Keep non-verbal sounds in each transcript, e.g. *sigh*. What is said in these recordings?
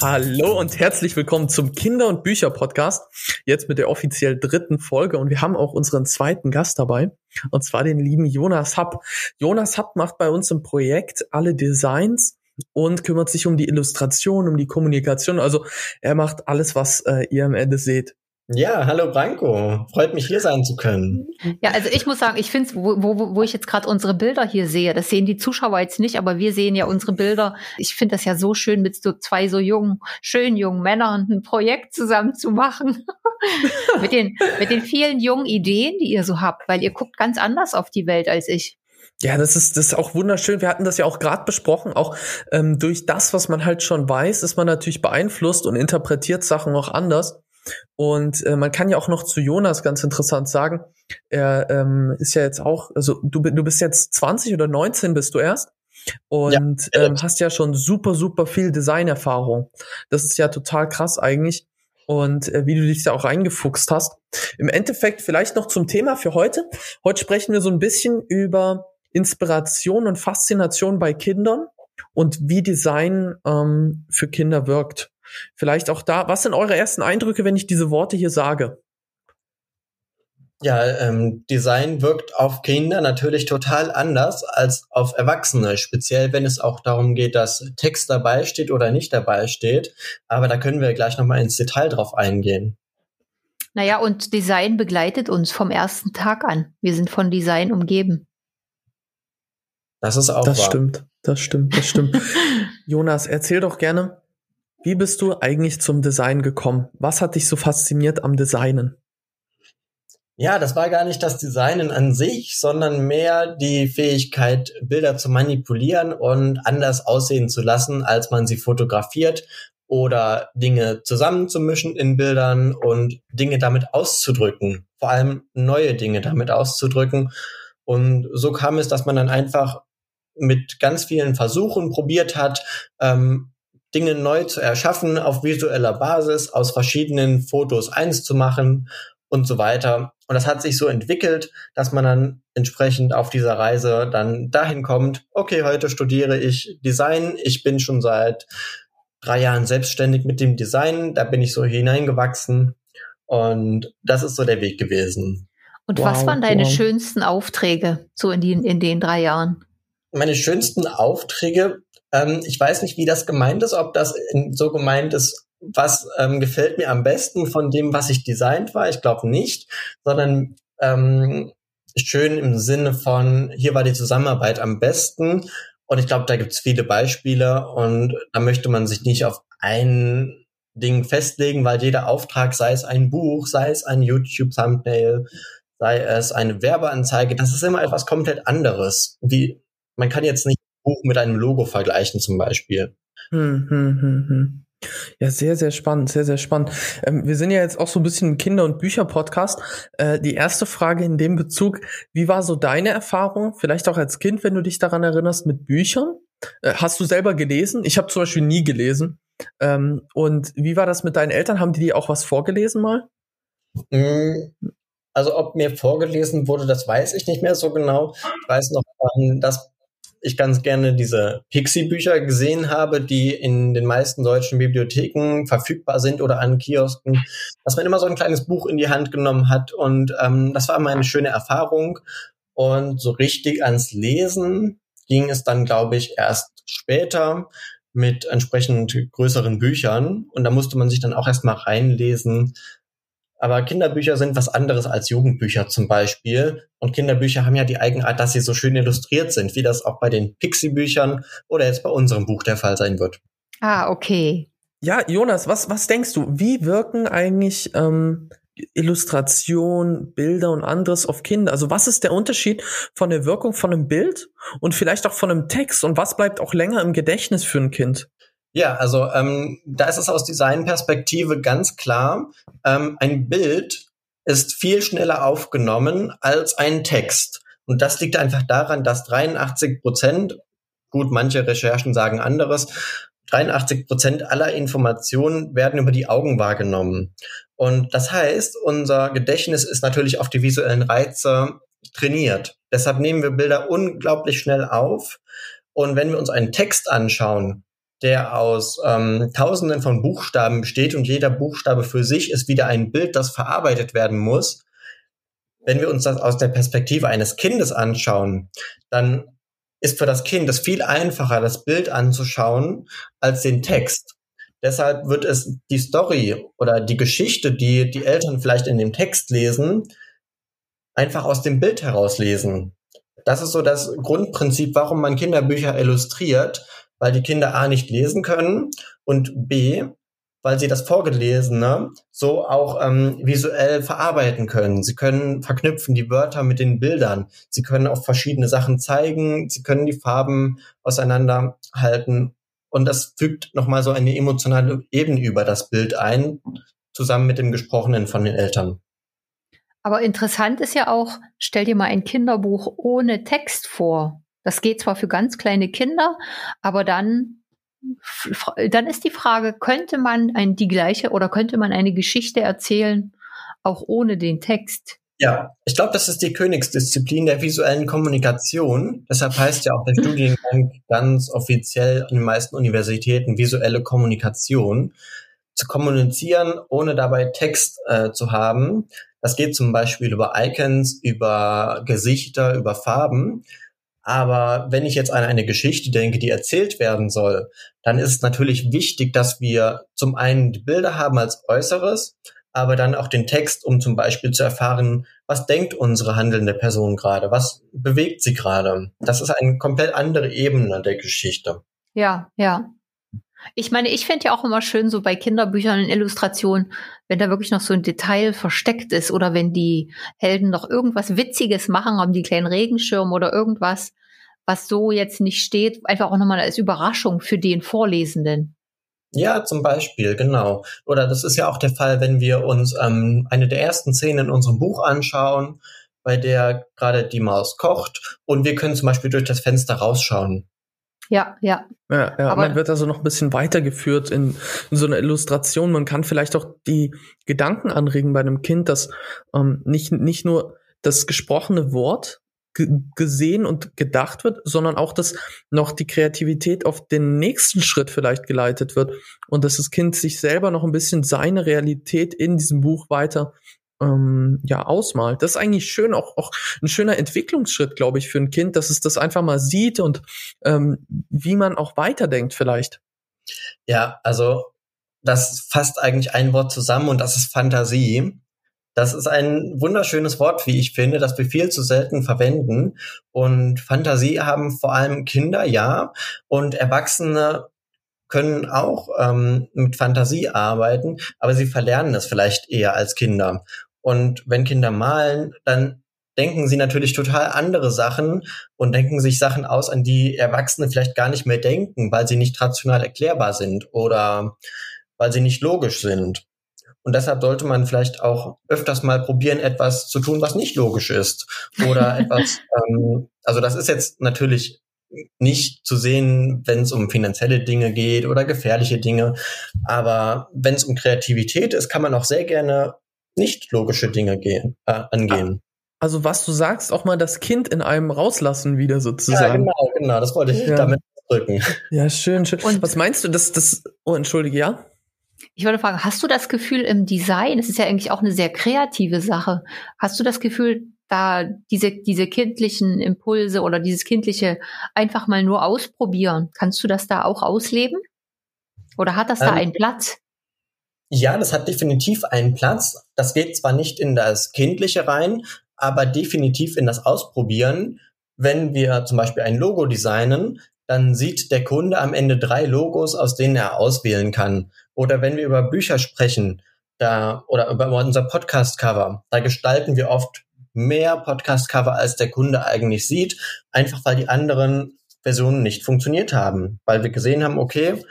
Hallo und herzlich willkommen zum Kinder- und Bücher-Podcast. Jetzt mit der offiziell dritten Folge und wir haben auch unseren zweiten Gast dabei und zwar den lieben Jonas Happ. Jonas Happ macht bei uns im Projekt alle Designs und kümmert sich um die Illustration, um die Kommunikation. Also er macht alles, was äh, ihr am Ende seht. Ja, hallo Branko. Freut mich hier sein zu können. Ja, also ich muss sagen, ich finde es, wo, wo, wo ich jetzt gerade unsere Bilder hier sehe, das sehen die Zuschauer jetzt nicht, aber wir sehen ja unsere Bilder. Ich finde das ja so schön, mit so zwei so jungen, schön jungen Männern ein Projekt zusammen zu machen. *laughs* mit, den, mit den vielen jungen Ideen, die ihr so habt, weil ihr guckt ganz anders auf die Welt als ich. Ja, das ist das ist auch wunderschön. Wir hatten das ja auch gerade besprochen. Auch ähm, durch das, was man halt schon weiß, ist man natürlich beeinflusst und interpretiert Sachen auch anders. Und äh, man kann ja auch noch zu Jonas ganz interessant sagen, er ähm, ist ja jetzt auch, also du, du bist jetzt 20 oder 19 bist du erst und ja, ähm, hast ja schon super, super viel Designerfahrung. Das ist ja total krass eigentlich. Und äh, wie du dich da auch reingefuchst hast. Im Endeffekt vielleicht noch zum Thema für heute. Heute sprechen wir so ein bisschen über Inspiration und Faszination bei Kindern und wie Design ähm, für Kinder wirkt. Vielleicht auch da, was sind eure ersten Eindrücke, wenn ich diese Worte hier sage? Ja, ähm, Design wirkt auf Kinder natürlich total anders als auf Erwachsene, speziell wenn es auch darum geht, dass Text dabei steht oder nicht dabei steht. Aber da können wir gleich nochmal ins Detail drauf eingehen. Naja, und Design begleitet uns vom ersten Tag an. Wir sind von Design umgeben. Das ist auch Das wahr. stimmt, das stimmt, das stimmt. *laughs* Jonas, erzähl doch gerne, wie bist du eigentlich zum Design gekommen? Was hat dich so fasziniert am Designen? Ja, das war gar nicht das Designen an sich, sondern mehr die Fähigkeit, Bilder zu manipulieren und anders aussehen zu lassen, als man sie fotografiert oder Dinge zusammenzumischen in Bildern und Dinge damit auszudrücken, vor allem neue Dinge damit auszudrücken. Und so kam es, dass man dann einfach mit ganz vielen Versuchen probiert hat, ähm, Dinge neu zu erschaffen, auf visueller Basis, aus verschiedenen Fotos eins zu machen und so weiter. Und das hat sich so entwickelt, dass man dann entsprechend auf dieser Reise dann dahin kommt, okay, heute studiere ich Design. Ich bin schon seit drei Jahren selbstständig mit dem Design. Da bin ich so hineingewachsen. Und das ist so der Weg gewesen. Und wow, was waren deine wow. schönsten Aufträge so in, die, in den drei Jahren? Meine schönsten Aufträge ähm, ich weiß nicht, wie das gemeint ist, ob das so gemeint ist, was ähm, gefällt mir am besten von dem, was ich designt war. Ich glaube nicht, sondern ähm, schön im Sinne von, hier war die Zusammenarbeit am besten. Und ich glaube, da gibt es viele Beispiele und da möchte man sich nicht auf ein Ding festlegen, weil jeder Auftrag, sei es ein Buch, sei es ein YouTube-Thumbnail, sei es eine Werbeanzeige, das ist immer etwas komplett anderes. Wie, man kann jetzt nicht Buch mit einem Logo vergleichen zum Beispiel. Hm, hm, hm, hm. Ja, sehr, sehr spannend, sehr, sehr spannend. Ähm, wir sind ja jetzt auch so ein bisschen ein Kinder- und Bücher-Podcast. Äh, die erste Frage in dem Bezug, wie war so deine Erfahrung, vielleicht auch als Kind, wenn du dich daran erinnerst, mit Büchern? Äh, hast du selber gelesen? Ich habe zum Beispiel nie gelesen. Ähm, und wie war das mit deinen Eltern? Haben die dir auch was vorgelesen mal? Hm, also ob mir vorgelesen wurde, das weiß ich nicht mehr so genau. Ich weiß noch, dass ich ganz gerne diese Pixie-Bücher gesehen habe, die in den meisten deutschen Bibliotheken verfügbar sind oder an Kiosken, dass man immer so ein kleines Buch in die Hand genommen hat. Und ähm, das war immer eine schöne Erfahrung. Und so richtig ans Lesen ging es dann, glaube ich, erst später mit entsprechend größeren Büchern. Und da musste man sich dann auch erstmal reinlesen, aber Kinderbücher sind was anderes als Jugendbücher zum Beispiel. Und Kinderbücher haben ja die Eigenart, dass sie so schön illustriert sind, wie das auch bei den Pixie-Büchern oder jetzt bei unserem Buch der Fall sein wird. Ah, okay. Ja, Jonas, was, was denkst du? Wie wirken eigentlich ähm, Illustration, Bilder und anderes auf Kinder? Also was ist der Unterschied von der Wirkung von einem Bild und vielleicht auch von einem Text? Und was bleibt auch länger im Gedächtnis für ein Kind? Ja, also ähm, da ist es aus Designperspektive ganz klar, ähm, ein Bild ist viel schneller aufgenommen als ein Text. Und das liegt einfach daran, dass 83 Prozent, gut, manche Recherchen sagen anderes, 83 Prozent aller Informationen werden über die Augen wahrgenommen. Und das heißt, unser Gedächtnis ist natürlich auf die visuellen Reize trainiert. Deshalb nehmen wir Bilder unglaublich schnell auf. Und wenn wir uns einen Text anschauen, der aus ähm, Tausenden von Buchstaben besteht und jeder Buchstabe für sich ist wieder ein Bild, das verarbeitet werden muss. Wenn wir uns das aus der Perspektive eines Kindes anschauen, dann ist für das Kind es viel einfacher, das Bild anzuschauen, als den Text. Deshalb wird es die Story oder die Geschichte, die die Eltern vielleicht in dem Text lesen, einfach aus dem Bild herauslesen. Das ist so das Grundprinzip, warum man Kinderbücher illustriert, weil die Kinder A nicht lesen können und B, weil sie das Vorgelesene so auch ähm, visuell verarbeiten können. Sie können verknüpfen die Wörter mit den Bildern. Sie können auch verschiedene Sachen zeigen. Sie können die Farben auseinanderhalten. Und das fügt nochmal so eine emotionale Ebene über das Bild ein, zusammen mit dem Gesprochenen von den Eltern. Aber interessant ist ja auch, stell dir mal ein Kinderbuch ohne Text vor. Das geht zwar für ganz kleine Kinder, aber dann, dann ist die Frage, könnte man ein, die gleiche oder könnte man eine Geschichte erzählen, auch ohne den Text? Ja, ich glaube, das ist die Königsdisziplin der visuellen Kommunikation. Deshalb heißt ja auch der *laughs* Studiengang ganz offiziell an den meisten Universitäten visuelle Kommunikation. Zu kommunizieren, ohne dabei Text äh, zu haben, das geht zum Beispiel über Icons, über Gesichter, über Farben. Aber wenn ich jetzt an eine Geschichte denke, die erzählt werden soll, dann ist es natürlich wichtig, dass wir zum einen die Bilder haben als Äußeres, aber dann auch den Text, um zum Beispiel zu erfahren, was denkt unsere handelnde Person gerade, was bewegt sie gerade. Das ist eine komplett andere Ebene der Geschichte. Ja, ja. Ich meine, ich finde ja auch immer schön, so bei Kinderbüchern in Illustrationen, wenn da wirklich noch so ein Detail versteckt ist oder wenn die Helden noch irgendwas Witziges machen, haben die kleinen Regenschirm oder irgendwas, was so jetzt nicht steht, einfach auch nochmal als Überraschung für den Vorlesenden. Ja, zum Beispiel, genau. Oder das ist ja auch der Fall, wenn wir uns ähm, eine der ersten Szenen in unserem Buch anschauen, bei der gerade die Maus kocht und wir können zum Beispiel durch das Fenster rausschauen. Ja, ja. Ja, ja Aber man wird also noch ein bisschen weitergeführt in, in so einer Illustration. Man kann vielleicht auch die Gedanken anregen bei einem Kind, dass ähm, nicht, nicht nur das gesprochene Wort gesehen und gedacht wird, sondern auch, dass noch die Kreativität auf den nächsten Schritt vielleicht geleitet wird und dass das Kind sich selber noch ein bisschen seine Realität in diesem Buch weiter ähm, ja ausmalt. Das ist eigentlich schön, auch, auch ein schöner Entwicklungsschritt, glaube ich, für ein Kind, dass es das einfach mal sieht und ähm, wie man auch weiterdenkt vielleicht. Ja, also das fasst eigentlich ein Wort zusammen und das ist Fantasie. Das ist ein wunderschönes Wort, wie ich finde, das wir viel zu selten verwenden. Und Fantasie haben vor allem Kinder, ja, und Erwachsene können auch ähm, mit Fantasie arbeiten, aber sie verlernen es vielleicht eher als Kinder. Und wenn Kinder malen, dann denken sie natürlich total andere Sachen und denken sich Sachen aus, an die Erwachsene vielleicht gar nicht mehr denken, weil sie nicht rational erklärbar sind oder weil sie nicht logisch sind. Und deshalb sollte man vielleicht auch öfters mal probieren, etwas zu tun, was nicht logisch ist. Oder *laughs* etwas, ähm, also das ist jetzt natürlich nicht zu sehen, wenn es um finanzielle Dinge geht oder gefährliche Dinge. Aber wenn es um Kreativität ist, kann man auch sehr gerne nicht logische Dinge gehen, äh, angehen. Also was du sagst, auch mal das Kind in einem rauslassen wieder sozusagen. Ja, genau, genau, das wollte ich ja. damit drücken. Ja, schön, schön. Und was meinst du, dass das, oh, entschuldige, ja? Ich wollte fragen, hast du das Gefühl im Design, es ist ja eigentlich auch eine sehr kreative Sache, hast du das Gefühl, da diese, diese kindlichen Impulse oder dieses kindliche einfach mal nur ausprobieren, kannst du das da auch ausleben? Oder hat das ähm, da einen Platz? Ja, das hat definitiv einen Platz. Das geht zwar nicht in das Kindliche rein, aber definitiv in das Ausprobieren. Wenn wir zum Beispiel ein Logo designen, dann sieht der Kunde am Ende drei Logos, aus denen er auswählen kann. Oder wenn wir über Bücher sprechen, da, oder über unser Podcast-Cover, da gestalten wir oft mehr Podcast-Cover, als der Kunde eigentlich sieht, einfach weil die anderen Versionen nicht funktioniert haben. Weil wir gesehen haben, okay,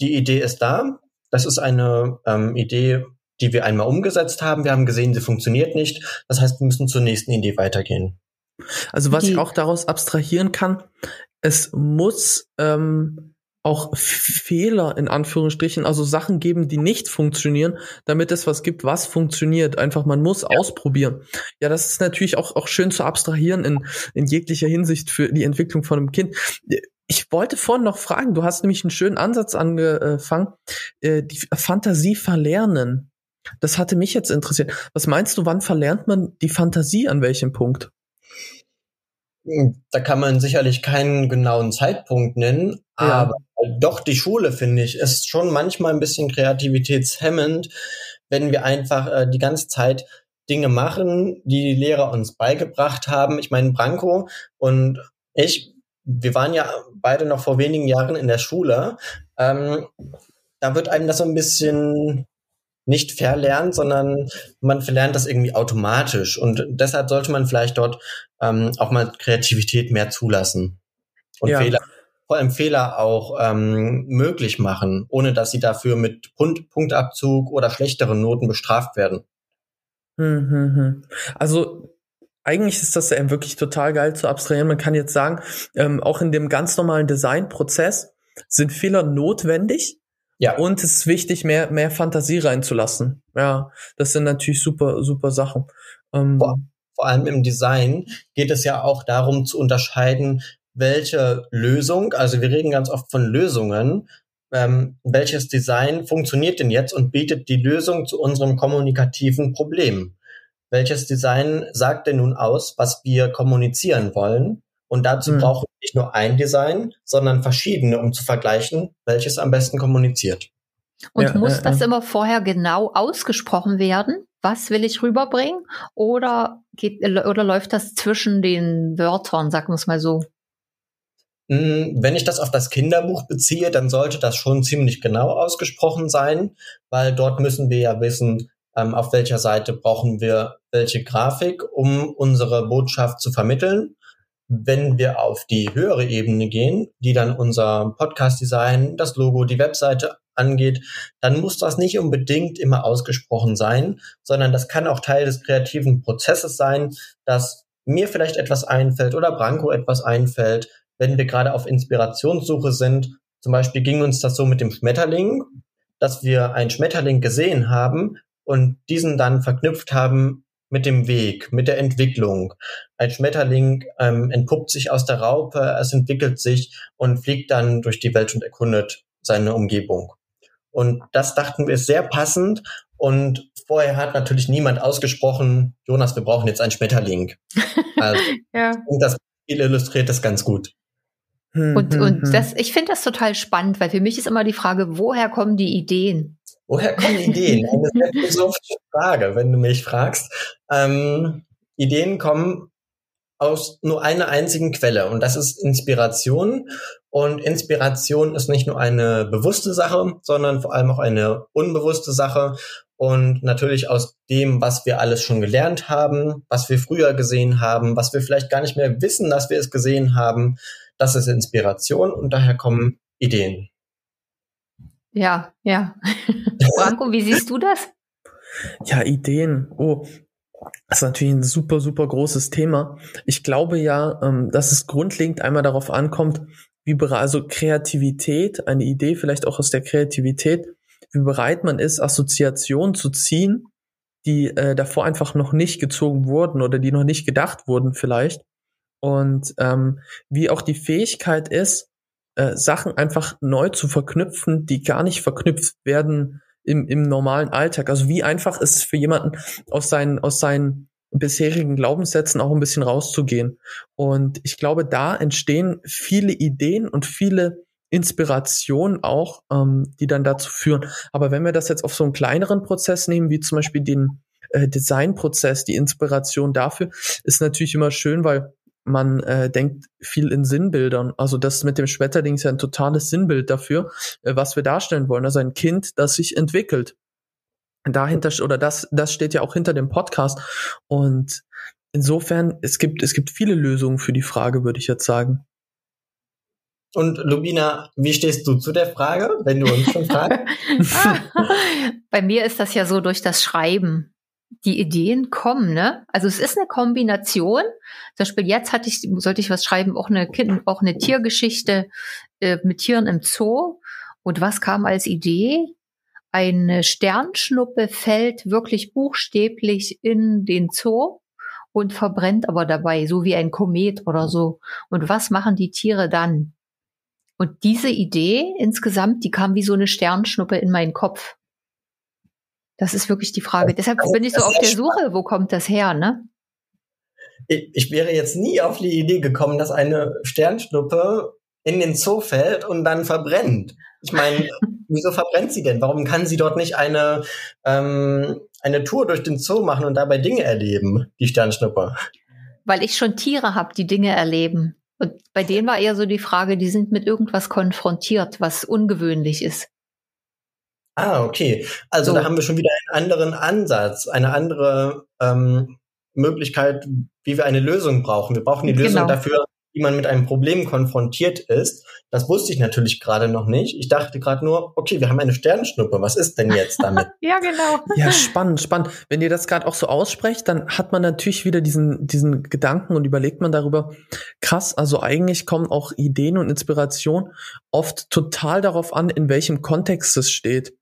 die Idee ist da, das ist eine ähm, Idee, die wir einmal umgesetzt haben. Wir haben gesehen, sie funktioniert nicht. Das heißt, wir müssen zur nächsten Idee weitergehen. Also was die, ich auch daraus abstrahieren kann, es muss ähm, auch Fehler in Anführungsstrichen, also Sachen geben, die nicht funktionieren, damit es was gibt, was funktioniert. Einfach, man muss ja. ausprobieren. Ja, das ist natürlich auch, auch schön zu abstrahieren in, in jeglicher Hinsicht für die Entwicklung von einem Kind. Ich wollte vorhin noch fragen, du hast nämlich einen schönen Ansatz angefangen, äh, die Fantasie verlernen. Das hatte mich jetzt interessiert. Was meinst du, wann verlernt man die Fantasie an welchem Punkt? Hm, da kann man sicherlich keinen genauen Zeitpunkt nennen, ja. aber doch die Schule, finde ich, ist schon manchmal ein bisschen kreativitätshemmend, wenn wir einfach äh, die ganze Zeit Dinge machen, die die Lehrer uns beigebracht haben. Ich meine, Branko und ich, wir waren ja beide noch vor wenigen Jahren in der Schule. Ähm, da wird einem das so ein bisschen nicht verlernt, sondern man verlernt das irgendwie automatisch. Und deshalb sollte man vielleicht dort ähm, auch mal Kreativität mehr zulassen und ja. Fehler, vor allem Fehler auch ähm, möglich machen, ohne dass sie dafür mit Punkt, Punktabzug oder schlechteren Noten bestraft werden. Hm, hm, hm. Also eigentlich ist das ja wirklich total geil zu abstrahieren. Man kann jetzt sagen, ähm, auch in dem ganz normalen Designprozess sind Fehler notwendig, ja. Und es ist wichtig, mehr, mehr Fantasie reinzulassen. Ja, das sind natürlich super, super Sachen. Ähm, vor, vor allem im Design geht es ja auch darum zu unterscheiden, welche Lösung, also wir reden ganz oft von Lösungen, ähm, welches Design funktioniert denn jetzt und bietet die Lösung zu unserem kommunikativen Problem? Welches Design sagt denn nun aus, was wir kommunizieren wollen? Und dazu mhm. brauchen wir nicht nur ein Design, sondern verschiedene, um zu vergleichen, welches am besten kommuniziert. Und ja, muss ja, das ja. immer vorher genau ausgesprochen werden? Was will ich rüberbringen? Oder geht, oder läuft das zwischen den Wörtern, sagen wir es mal so? Hm, wenn ich das auf das Kinderbuch beziehe, dann sollte das schon ziemlich genau ausgesprochen sein, weil dort müssen wir ja wissen, ähm, auf welcher Seite brauchen wir welche Grafik, um unsere Botschaft zu vermitteln. Wenn wir auf die höhere Ebene gehen, die dann unser Podcast-Design, das Logo, die Webseite angeht, dann muss das nicht unbedingt immer ausgesprochen sein, sondern das kann auch Teil des kreativen Prozesses sein, dass mir vielleicht etwas einfällt oder Branko etwas einfällt, wenn wir gerade auf Inspirationssuche sind. Zum Beispiel ging uns das so mit dem Schmetterling, dass wir einen Schmetterling gesehen haben und diesen dann verknüpft haben mit dem Weg, mit der Entwicklung. Ein Schmetterling ähm, entpuppt sich aus der Raupe, es entwickelt sich und fliegt dann durch die Welt und erkundet seine Umgebung. Und das dachten wir sehr passend. Und vorher hat natürlich niemand ausgesprochen, Jonas, wir brauchen jetzt einen Schmetterling. *laughs* Also, ja. Und das Spiel illustriert das ganz gut. Hm, und, hm, und hm. das, ich finde das total spannend, weil für mich ist immer die Frage, woher kommen die Ideen? Woher kommen Ideen? Eine philosophische Frage, wenn du mich fragst. Ähm, Ideen kommen aus nur einer einzigen Quelle und das ist Inspiration. Und Inspiration ist nicht nur eine bewusste Sache, sondern vor allem auch eine unbewusste Sache. Und natürlich aus dem, was wir alles schon gelernt haben, was wir früher gesehen haben, was wir vielleicht gar nicht mehr wissen, dass wir es gesehen haben, das ist Inspiration und daher kommen Ideen. Ja, ja. *laughs* Branko, wie siehst du das? Ja, Ideen. Oh, das ist natürlich ein super, super großes Thema. Ich glaube ja, ähm, dass es grundlegend einmal darauf ankommt, wie bereit, also Kreativität, eine Idee vielleicht auch aus der Kreativität, wie bereit man ist, Assoziationen zu ziehen, die äh, davor einfach noch nicht gezogen wurden oder die noch nicht gedacht wurden vielleicht. Und ähm, wie auch die Fähigkeit ist, äh, Sachen einfach neu zu verknüpfen, die gar nicht verknüpft werden im, im normalen Alltag. Also wie einfach ist es für jemanden aus seinen, aus seinen bisherigen Glaubenssätzen auch ein bisschen rauszugehen. Und ich glaube, da entstehen viele Ideen und viele Inspirationen auch, ähm, die dann dazu führen. Aber wenn wir das jetzt auf so einen kleineren Prozess nehmen, wie zum Beispiel den äh, Designprozess, die Inspiration dafür, ist natürlich immer schön, weil man äh, denkt viel in Sinnbildern. Also das mit dem Schmetterling ist ja ein totales Sinnbild dafür, äh, was wir darstellen wollen. Also ein Kind, das sich entwickelt. Dahinter oder das, das steht ja auch hinter dem Podcast. Und insofern, es gibt, es gibt viele Lösungen für die Frage, würde ich jetzt sagen. Und Lubina, wie stehst du zu der Frage, wenn du uns schon fragst? *laughs* Bei mir ist das ja so durch das Schreiben die Ideen kommen, ne? Also es ist eine Kombination. Zum Beispiel jetzt hatte ich, sollte ich was schreiben, auch eine kind, auch eine Tiergeschichte äh, mit Tieren im Zoo. Und was kam als Idee? Eine Sternschnuppe fällt wirklich buchstäblich in den Zoo und verbrennt aber dabei, so wie ein Komet oder so. Und was machen die Tiere dann? Und diese Idee insgesamt, die kam wie so eine Sternschnuppe in meinen Kopf. Das ist wirklich die Frage. Deshalb bin ich so auf der Suche, wo kommt das her, ne? Ich, ich wäre jetzt nie auf die Idee gekommen, dass eine Sternschnuppe in den Zoo fällt und dann verbrennt. Ich meine, *laughs* wieso verbrennt sie denn? Warum kann sie dort nicht eine, ähm, eine Tour durch den Zoo machen und dabei Dinge erleben, die Sternschnuppe? Weil ich schon Tiere habe, die Dinge erleben. Und bei denen war eher so die Frage, die sind mit irgendwas konfrontiert, was ungewöhnlich ist. Ah, okay. Also so. da haben wir schon wieder einen anderen Ansatz, eine andere ähm, Möglichkeit, wie wir eine Lösung brauchen. Wir brauchen die Lösung genau. dafür, wie man mit einem Problem konfrontiert ist. Das wusste ich natürlich gerade noch nicht. Ich dachte gerade nur, okay, wir haben eine Sternschnuppe. Was ist denn jetzt damit? *laughs* ja, genau. Ja, spannend, spannend. Wenn ihr das gerade auch so aussprecht, dann hat man natürlich wieder diesen, diesen Gedanken und überlegt man darüber, krass, also eigentlich kommen auch Ideen und Inspiration oft total darauf an, in welchem Kontext es steht.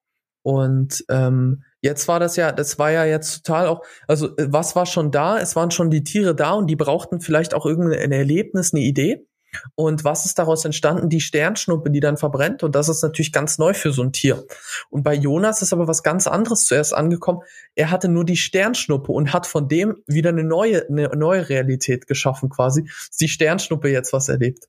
Und ähm, jetzt war das ja, das war ja jetzt total auch, also äh, was war schon da? Es waren schon die Tiere da und die brauchten vielleicht auch irgendein Erlebnis, eine Idee. Und was ist daraus entstanden? Die Sternschnuppe, die dann verbrennt. Und das ist natürlich ganz neu für so ein Tier. Und bei Jonas ist aber was ganz anderes zuerst angekommen. Er hatte nur die Sternschnuppe und hat von dem wieder eine neue, eine neue Realität geschaffen quasi. Die Sternschnuppe jetzt was erlebt.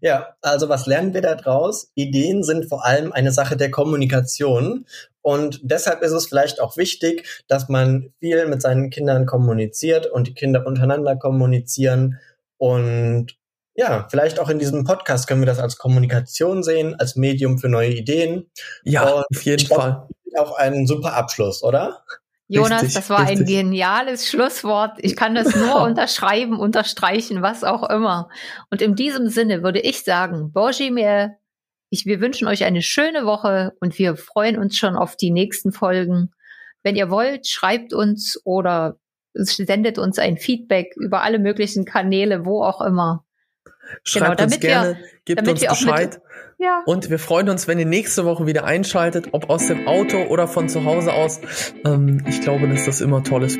Ja, also was lernen wir da draus? Ideen sind vor allem eine Sache der Kommunikation. Und deshalb ist es vielleicht auch wichtig, dass man viel mit seinen Kindern kommuniziert und die Kinder untereinander kommunizieren. Und ja, vielleicht auch in diesem Podcast können wir das als Kommunikation sehen, als Medium für neue Ideen. Ja, und auf jeden Fall. Auch ein super Abschluss, oder? Jonas, richtig, das war richtig. ein geniales Schlusswort. Ich kann das nur unterschreiben, unterstreichen, was auch immer. Und in diesem Sinne würde ich sagen, Bojimir, ich, wir wünschen euch eine schöne Woche und wir freuen uns schon auf die nächsten Folgen. Wenn ihr wollt, schreibt uns oder sendet uns ein Feedback über alle möglichen Kanäle, wo auch immer. Schreibt genau, uns gerne, wir, gebt uns Bescheid. Ja. Und wir freuen uns, wenn ihr nächste Woche wieder einschaltet, ob aus dem Auto oder von zu Hause aus. Ähm, ich glaube, dass das immer toll ist.